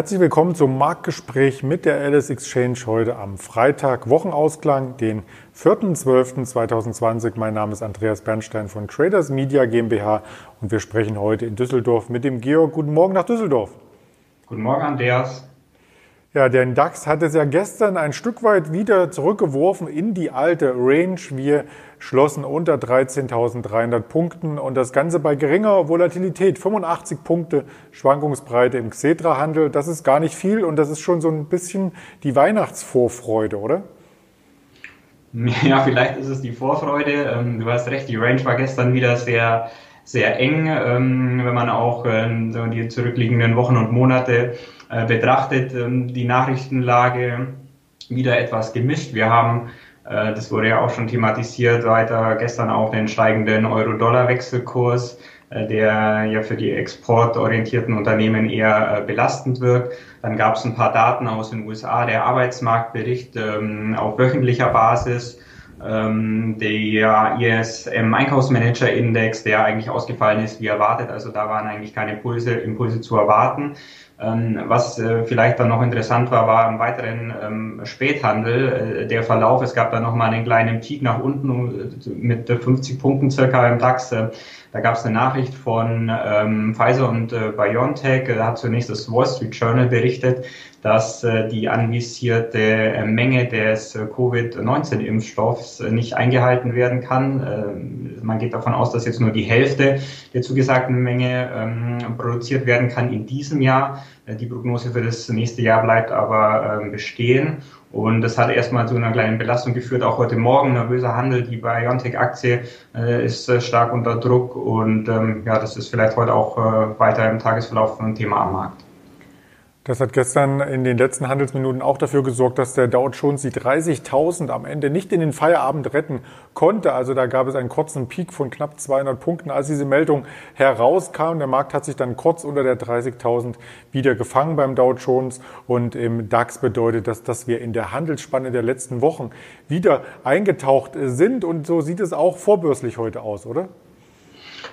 Herzlich willkommen zum Marktgespräch mit der Alice Exchange heute am Freitag, Wochenausklang, den 4.12.2020. Mein Name ist Andreas Bernstein von Traders Media GmbH und wir sprechen heute in Düsseldorf mit dem Georg. Guten Morgen nach Düsseldorf. Guten Morgen, Andreas. Ja, der DAX hat es ja gestern ein Stück weit wieder zurückgeworfen in die alte Range. Wir schlossen unter 13.300 Punkten und das Ganze bei geringer Volatilität. 85 Punkte Schwankungsbreite im Xetra-Handel. Das ist gar nicht viel und das ist schon so ein bisschen die Weihnachtsvorfreude, oder? Ja, vielleicht ist es die Vorfreude. Ähm, du hast recht, die Range war gestern wieder sehr, sehr eng, ähm, wenn man auch ähm, die zurückliegenden Wochen und Monate äh, betrachtet ähm, die Nachrichtenlage wieder etwas gemischt. Wir haben, äh, das wurde ja auch schon thematisiert, weiter gestern auch den steigenden Euro-Dollar-Wechselkurs, äh, der ja für die exportorientierten Unternehmen eher belastend wirkt. Dann gab es ein paar Daten aus den USA, der Arbeitsmarktbericht auf wöchentlicher Basis ähm, der ISM-Einkaufsmanager-Index, der eigentlich ausgefallen ist wie erwartet. Also da waren eigentlich keine Impulse, Impulse zu erwarten. Ähm, was äh, vielleicht dann noch interessant war, war im weiteren ähm, Späthandel äh, der Verlauf. Es gab dann nochmal einen kleinen Peak nach unten äh, mit 50 Punkten circa im DAX. Da gab es eine Nachricht von ähm, Pfizer und äh, BioNTech. Da hat zunächst das Wall Street Journal berichtet, dass äh, die anvisierte äh, Menge des äh, Covid-19-Impfstoffs äh, nicht eingehalten werden kann. Äh, man geht davon aus, dass jetzt nur die Hälfte der zugesagten Menge ähm, produziert werden kann in diesem Jahr. Äh, die Prognose für das nächste Jahr bleibt aber ähm, bestehen. Und das hat erstmal zu einer kleinen Belastung geführt. Auch heute Morgen nervöser Handel. Die BioNTech-Aktie äh, ist äh, stark unter Druck. Und ähm, ja, das ist vielleicht heute auch äh, weiter im Tagesverlauf ein Thema am Markt. Das hat gestern in den letzten Handelsminuten auch dafür gesorgt, dass der Dow Jones die 30.000 am Ende nicht in den Feierabend retten konnte. Also da gab es einen kurzen Peak von knapp 200 Punkten, als diese Meldung herauskam. Der Markt hat sich dann kurz unter der 30.000 wieder gefangen beim Dow Jones und im DAX bedeutet das, dass wir in der Handelsspanne der letzten Wochen wieder eingetaucht sind und so sieht es auch vorbörslich heute aus, oder?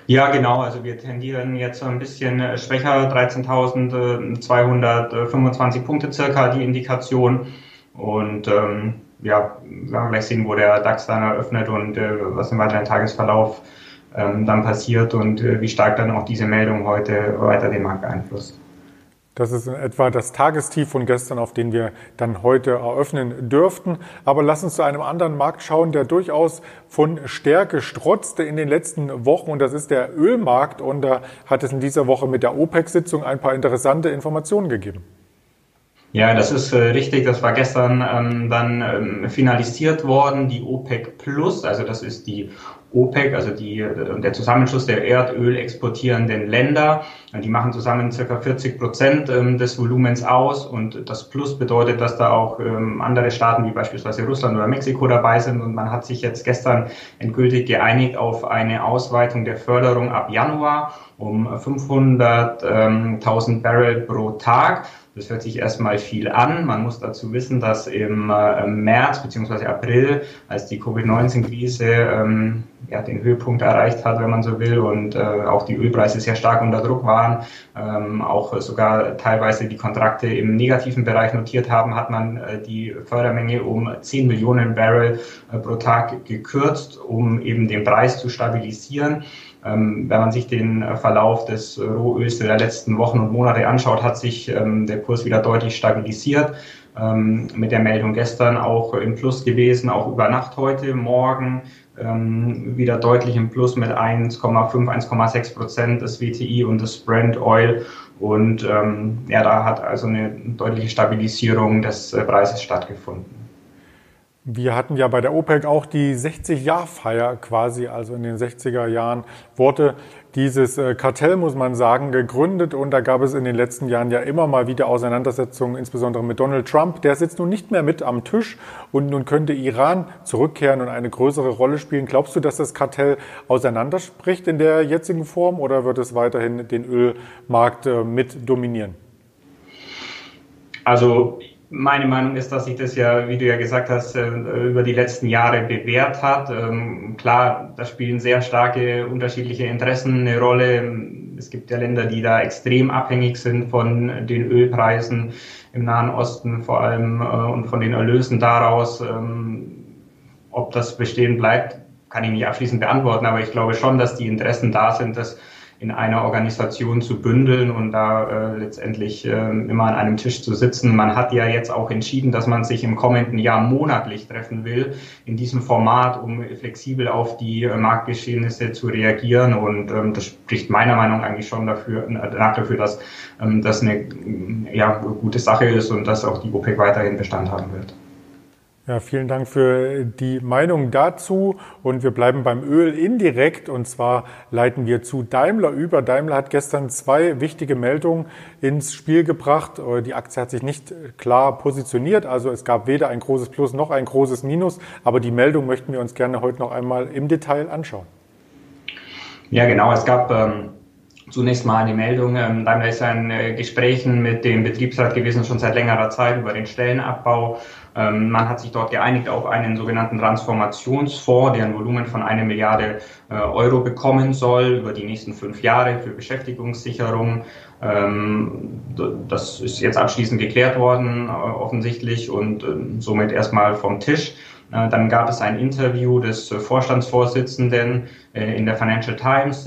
Ja, genau. Also wir tendieren jetzt ein bisschen äh, schwächer, 13.225 Punkte circa die Indikation. Und ähm, ja, werden wir gleich sehen, wo der DAX dann eröffnet und äh, was im weiteren Tagesverlauf ähm, dann passiert und äh, wie stark dann auch diese Meldung heute weiter den Markt beeinflusst. Das ist in etwa das Tagestief von gestern, auf den wir dann heute eröffnen dürften. Aber lass uns zu einem anderen Markt schauen, der durchaus von Stärke strotzte in den letzten Wochen. Und das ist der Ölmarkt. Und da hat es in dieser Woche mit der OPEC-Sitzung ein paar interessante Informationen gegeben. Ja, das ist äh, richtig. Das war gestern ähm, dann ähm, finalisiert worden. Die OPEC Plus, also das ist die OPEC, also die, der Zusammenschluss der Erdöl exportierenden Länder. Die machen zusammen circa 40 Prozent ähm, des Volumens aus und das Plus bedeutet, dass da auch ähm, andere Staaten wie beispielsweise Russland oder Mexiko dabei sind und man hat sich jetzt gestern endgültig geeinigt auf eine Ausweitung der Förderung ab Januar um 500.000 Barrel pro Tag. Das hört sich erstmal viel an. Man muss dazu wissen, dass im äh, März bzw. April, als die Covid-19-Krise ähm, ja, den Höhepunkt erreicht hat, wenn man so will, und äh, auch die Ölpreise sehr stark unter Druck waren, ähm, auch sogar teilweise die Kontrakte im negativen Bereich notiert haben, hat man äh, die Fördermenge um 10 Millionen Barrel äh, pro Tag gekürzt, um eben den Preis zu stabilisieren. Ähm, wenn man sich den äh, Verlauf des Rohöls der letzten Wochen und Monate anschaut, hat sich ähm, der Kurs wieder deutlich stabilisiert. Ähm, mit der Meldung gestern auch im Plus gewesen, auch über Nacht heute, morgen wieder deutlich im Plus mit 1,5, 1,6 Prozent des WTI und des Brent Oil. Und ja, da hat also eine deutliche Stabilisierung des äh, Preises stattgefunden. Wir hatten ja bei der OPEC auch die 60-Jahr-Feier quasi, also in den 60er Jahren wurde dieses äh, Kartell, muss man sagen, gegründet und da gab es in den letzten Jahren ja immer mal wieder Auseinandersetzungen, insbesondere mit Donald Trump. Der sitzt nun nicht mehr mit am Tisch und nun könnte Iran zurückkehren und eine größere Rolle spielen. Glaubst du, dass das Kartell auseinanderspricht in der jetzigen Form oder wird es weiterhin den Ölmarkt äh, mit dominieren? Also meine Meinung ist, dass sich das ja, wie du ja gesagt hast, äh, über die letzten Jahre bewährt hat. Ähm, klar, da spielen sehr starke unterschiedliche Interessen eine Rolle. es gibt ja Länder, die da extrem abhängig sind von den Ölpreisen im Nahen Osten vor allem äh, und von den Erlösen daraus. Ähm, ob das bestehen bleibt, kann ich nicht abschließend beantworten, aber ich glaube schon, dass die Interessen da sind, dass in einer Organisation zu bündeln und da äh, letztendlich äh, immer an einem Tisch zu sitzen. Man hat ja jetzt auch entschieden, dass man sich im kommenden Jahr monatlich treffen will in diesem Format, um flexibel auf die äh, Marktgeschehnisse zu reagieren. Und ähm, das spricht meiner Meinung nach eigentlich schon dafür, nach dafür, dass ähm, das eine ja, gute Sache ist und dass auch die OPEC weiterhin Bestand haben wird. Ja, vielen Dank für die Meinung dazu. Und wir bleiben beim Öl indirekt. Und zwar leiten wir zu Daimler über. Daimler hat gestern zwei wichtige Meldungen ins Spiel gebracht. Die Aktie hat sich nicht klar positioniert. Also es gab weder ein großes Plus noch ein großes Minus. Aber die Meldung möchten wir uns gerne heute noch einmal im Detail anschauen. Ja, genau. Es gab ähm, zunächst mal eine Meldung. Ähm, Daimler ist in äh, Gesprächen mit dem Betriebsrat gewesen, schon seit längerer Zeit über den Stellenabbau. Ähm, man hat sich dort geeinigt auf einen sogenannten Transformationsfonds, der ein Volumen von einer Milliarde äh, Euro bekommen soll über die nächsten fünf Jahre für Beschäftigungssicherung. Ähm, das ist jetzt abschließend geklärt worden, äh, offensichtlich, und ähm, somit erstmal vom Tisch. Äh, dann gab es ein Interview des Vorstandsvorsitzenden in der Financial Times.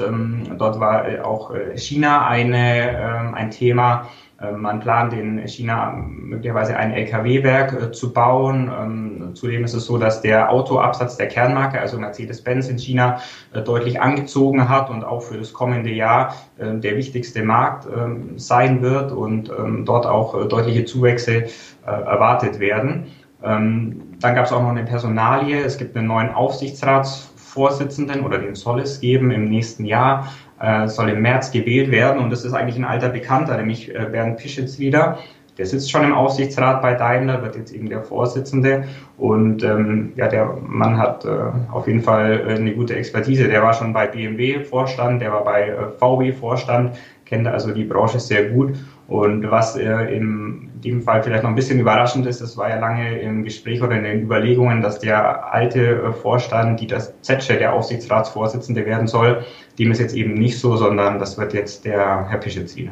Dort war auch China eine, ein Thema. Ähm, man plant in China möglicherweise ein Lkw-Werk äh, zu bauen. Ähm, zudem ist es so, dass der Autoabsatz der Kernmarke, also Mercedes-Benz in China, äh, deutlich angezogen hat und auch für das kommende Jahr äh, der wichtigste Markt ähm, sein wird und dort auch deutliche Zuwächse erwartet werden. Dann gab es auch noch eine Personalie. Es gibt einen neuen Aufsichtsratsvorsitzenden oder den soll es geben im nächsten Jahr äh, soll im März gewählt werden und das ist eigentlich ein alter Bekannter, nämlich äh, Bernd Pischitz wieder. Der sitzt schon im Aufsichtsrat bei Daimler, wird jetzt eben der Vorsitzende und ähm, ja, der Mann hat äh, auf jeden Fall äh, eine gute Expertise. Der war schon bei BMW Vorstand, der war bei VW Vorstand, kennt also die Branche sehr gut und was äh, in dem Fall vielleicht noch ein bisschen überraschend ist, das war ja lange im Gespräch oder in den Überlegungen, dass der alte äh, Vorstand, die das Zetsche, der Aufsichtsratsvorsitzende werden soll, dem ist jetzt eben nicht so, sondern das wird jetzt der Herr Pischetziner.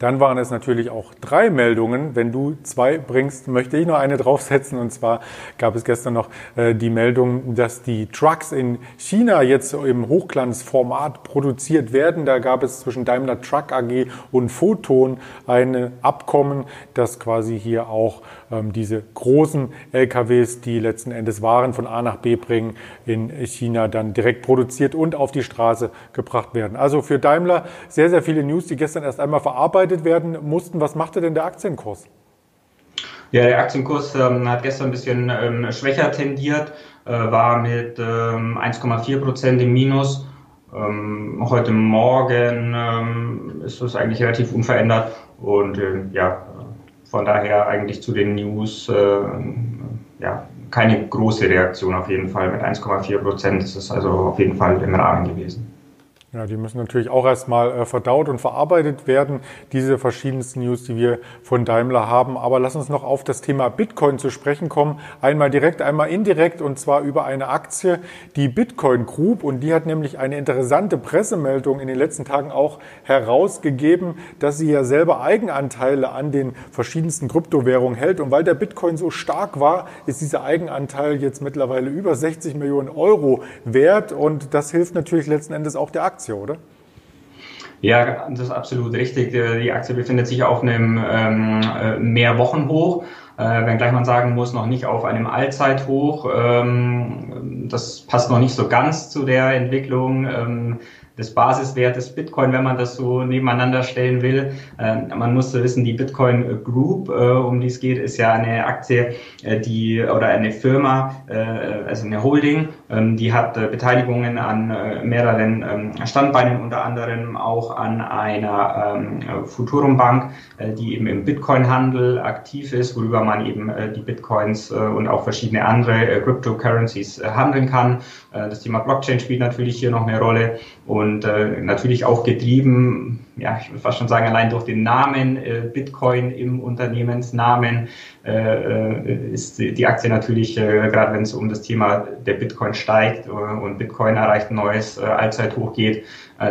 Dann waren es natürlich auch drei Meldungen. Wenn du zwei bringst, möchte ich noch eine draufsetzen. Und zwar gab es gestern noch äh, die Meldung, dass die Trucks in China jetzt im Hochglanzformat produziert werden. Da gab es zwischen Daimler Truck AG und Photon ein Abkommen, das quasi hier auch ähm, diese großen LKWs, die letzten Endes Waren von A nach B bringen, in China dann direkt produziert und auf die Straße gebracht werden. Also für Daimler sehr, sehr viele News, die gestern erst einmal verarbeitet verarbeitet werden mussten. Was machte denn der Aktienkurs? Ja, der Aktienkurs ähm, hat gestern ein bisschen ähm, schwächer tendiert, äh, war mit ähm, 1,4 Prozent im Minus. Ähm, heute Morgen ähm, ist es eigentlich relativ unverändert und äh, ja, von daher eigentlich zu den News äh, ja, keine große Reaktion auf jeden Fall. Mit 1,4 Prozent ist es also auf jeden Fall im Rahmen gewesen. Ja, die müssen natürlich auch erstmal äh, verdaut und verarbeitet werden, diese verschiedensten News, die wir von Daimler haben. Aber lass uns noch auf das Thema Bitcoin zu sprechen kommen. Einmal direkt, einmal indirekt und zwar über eine Aktie, die Bitcoin Group. Und die hat nämlich eine interessante Pressemeldung in den letzten Tagen auch herausgegeben, dass sie ja selber Eigenanteile an den verschiedensten Kryptowährungen hält. Und weil der Bitcoin so stark war, ist dieser Eigenanteil jetzt mittlerweile über 60 Millionen Euro wert. Und das hilft natürlich letzten Endes auch der Aktie. Aktie, oder? Ja, das ist absolut richtig. Die Aktie befindet sich auf einem ähm, äh, Mehrwochenhoch, äh, wenngleich man sagen muss, noch nicht auf einem Allzeithoch. Ähm, das passt noch nicht so ganz zu der Entwicklung. Ähm, des Basiswertes Bitcoin, wenn man das so nebeneinander stellen will. Äh, man muss wissen, die Bitcoin Group, äh, um die es geht, ist ja eine Aktie, äh, die oder eine Firma, äh, also eine Holding, ähm, die hat Beteiligungen an mehreren ähm, Standbeinen, unter anderem auch an einer ähm, Futurum Bank, die eben im Bitcoin-Handel aktiv ist, worüber man eben die Bitcoins und auch verschiedene andere Cryptocurrencies handeln kann. das Thema Blockchain spielt natürlich hier noch eine Rolle und natürlich auch getrieben ja, ich würde fast schon sagen, allein durch den Namen äh, Bitcoin im Unternehmensnamen äh, äh ist die Aktie natürlich, äh, gerade wenn es um das Thema der Bitcoin steigt äh, und Bitcoin erreicht ein neues äh, Allzeithoch geht, äh,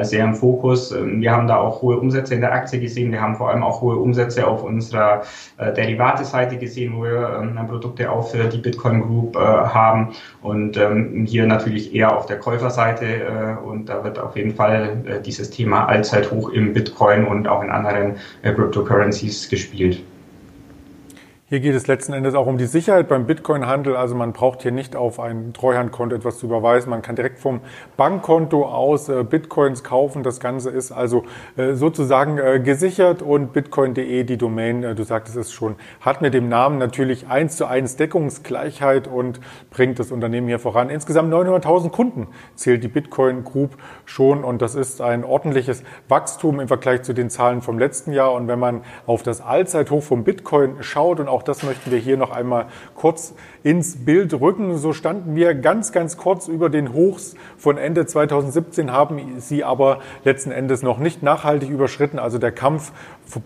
sehr im Fokus. Ähm, wir haben da auch hohe Umsätze in der Aktie gesehen. Wir haben vor allem auch hohe Umsätze auf unserer äh, Derivate-Seite gesehen, wo wir ähm, Produkte auch für die Bitcoin Group äh, haben und ähm, hier natürlich eher auf der Käuferseite äh, und da wird auf jeden Fall äh, dieses Thema Allzeithoch im Bitcoin und auch in anderen äh, Cryptocurrencies gespielt. Hier geht es letzten Endes auch um die Sicherheit beim Bitcoin-Handel. Also man braucht hier nicht auf ein Treuhandkonto etwas zu überweisen. Man kann direkt vom Bankkonto aus äh, Bitcoins kaufen. Das Ganze ist also äh, sozusagen äh, gesichert und bitcoin.de, die Domain, du sagtest es schon, hat mit dem Namen natürlich eins zu eins Deckungsgleichheit und bringt das Unternehmen hier voran. Insgesamt 900.000 Kunden zählt die Bitcoin Group schon und das ist ein ordentliches Wachstum im Vergleich zu den Zahlen vom letzten Jahr. Und wenn man auf das Allzeithoch vom Bitcoin schaut und auch auch das möchten wir hier noch einmal kurz ins Bild rücken. So standen wir ganz, ganz kurz über den Hochs von Ende 2017, haben sie aber letzten Endes noch nicht nachhaltig überschritten. Also der Kampf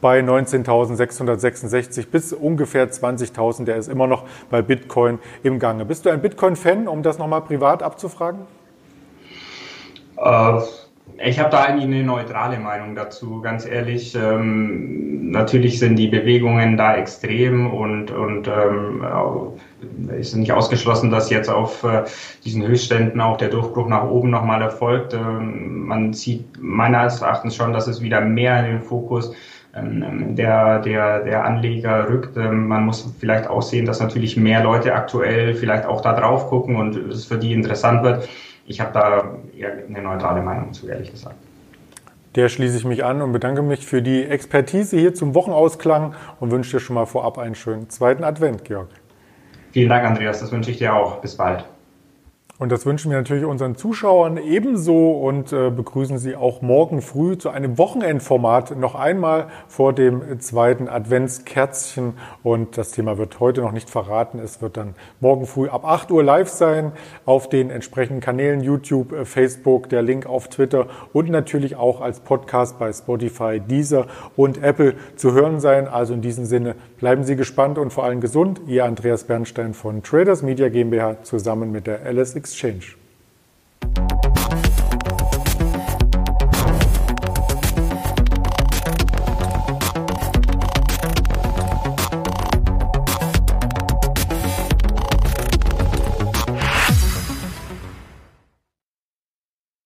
bei 19.666 bis ungefähr 20.000, der ist immer noch bei Bitcoin im Gange. Bist du ein Bitcoin-Fan, um das nochmal privat abzufragen? Uh ich habe da eigentlich eine neutrale Meinung dazu, ganz ehrlich. Ähm, natürlich sind die Bewegungen da extrem und, und ähm, ist nicht ausgeschlossen, dass jetzt auf äh, diesen Höchstständen auch der Durchbruch nach oben nochmal erfolgt. Ähm, man sieht meines Erachtens schon, dass es wieder mehr in den Fokus ähm, der, der, der Anleger rückt. Ähm, man muss vielleicht auch sehen, dass natürlich mehr Leute aktuell vielleicht auch da drauf gucken und es für die interessant wird ich habe da eher eine neutrale Meinung zu, ehrlich gesagt. Der schließe ich mich an und bedanke mich für die Expertise hier zum Wochenausklang und wünsche dir schon mal vorab einen schönen zweiten Advent, Georg. Vielen Dank, Andreas. Das wünsche ich dir auch. Bis bald. Und das wünschen wir natürlich unseren Zuschauern ebenso und äh, begrüßen Sie auch morgen früh zu einem Wochenendformat noch einmal vor dem zweiten Adventskerzchen. Und das Thema wird heute noch nicht verraten. Es wird dann morgen früh ab 8 Uhr live sein auf den entsprechenden Kanälen YouTube, äh, Facebook, der Link auf Twitter und natürlich auch als Podcast bei Spotify, Deezer und Apple zu hören sein. Also in diesem Sinne bleiben Sie gespannt und vor allem gesund. Ihr Andreas Bernstein von Traders Media GmbH zusammen mit der LSX exchange.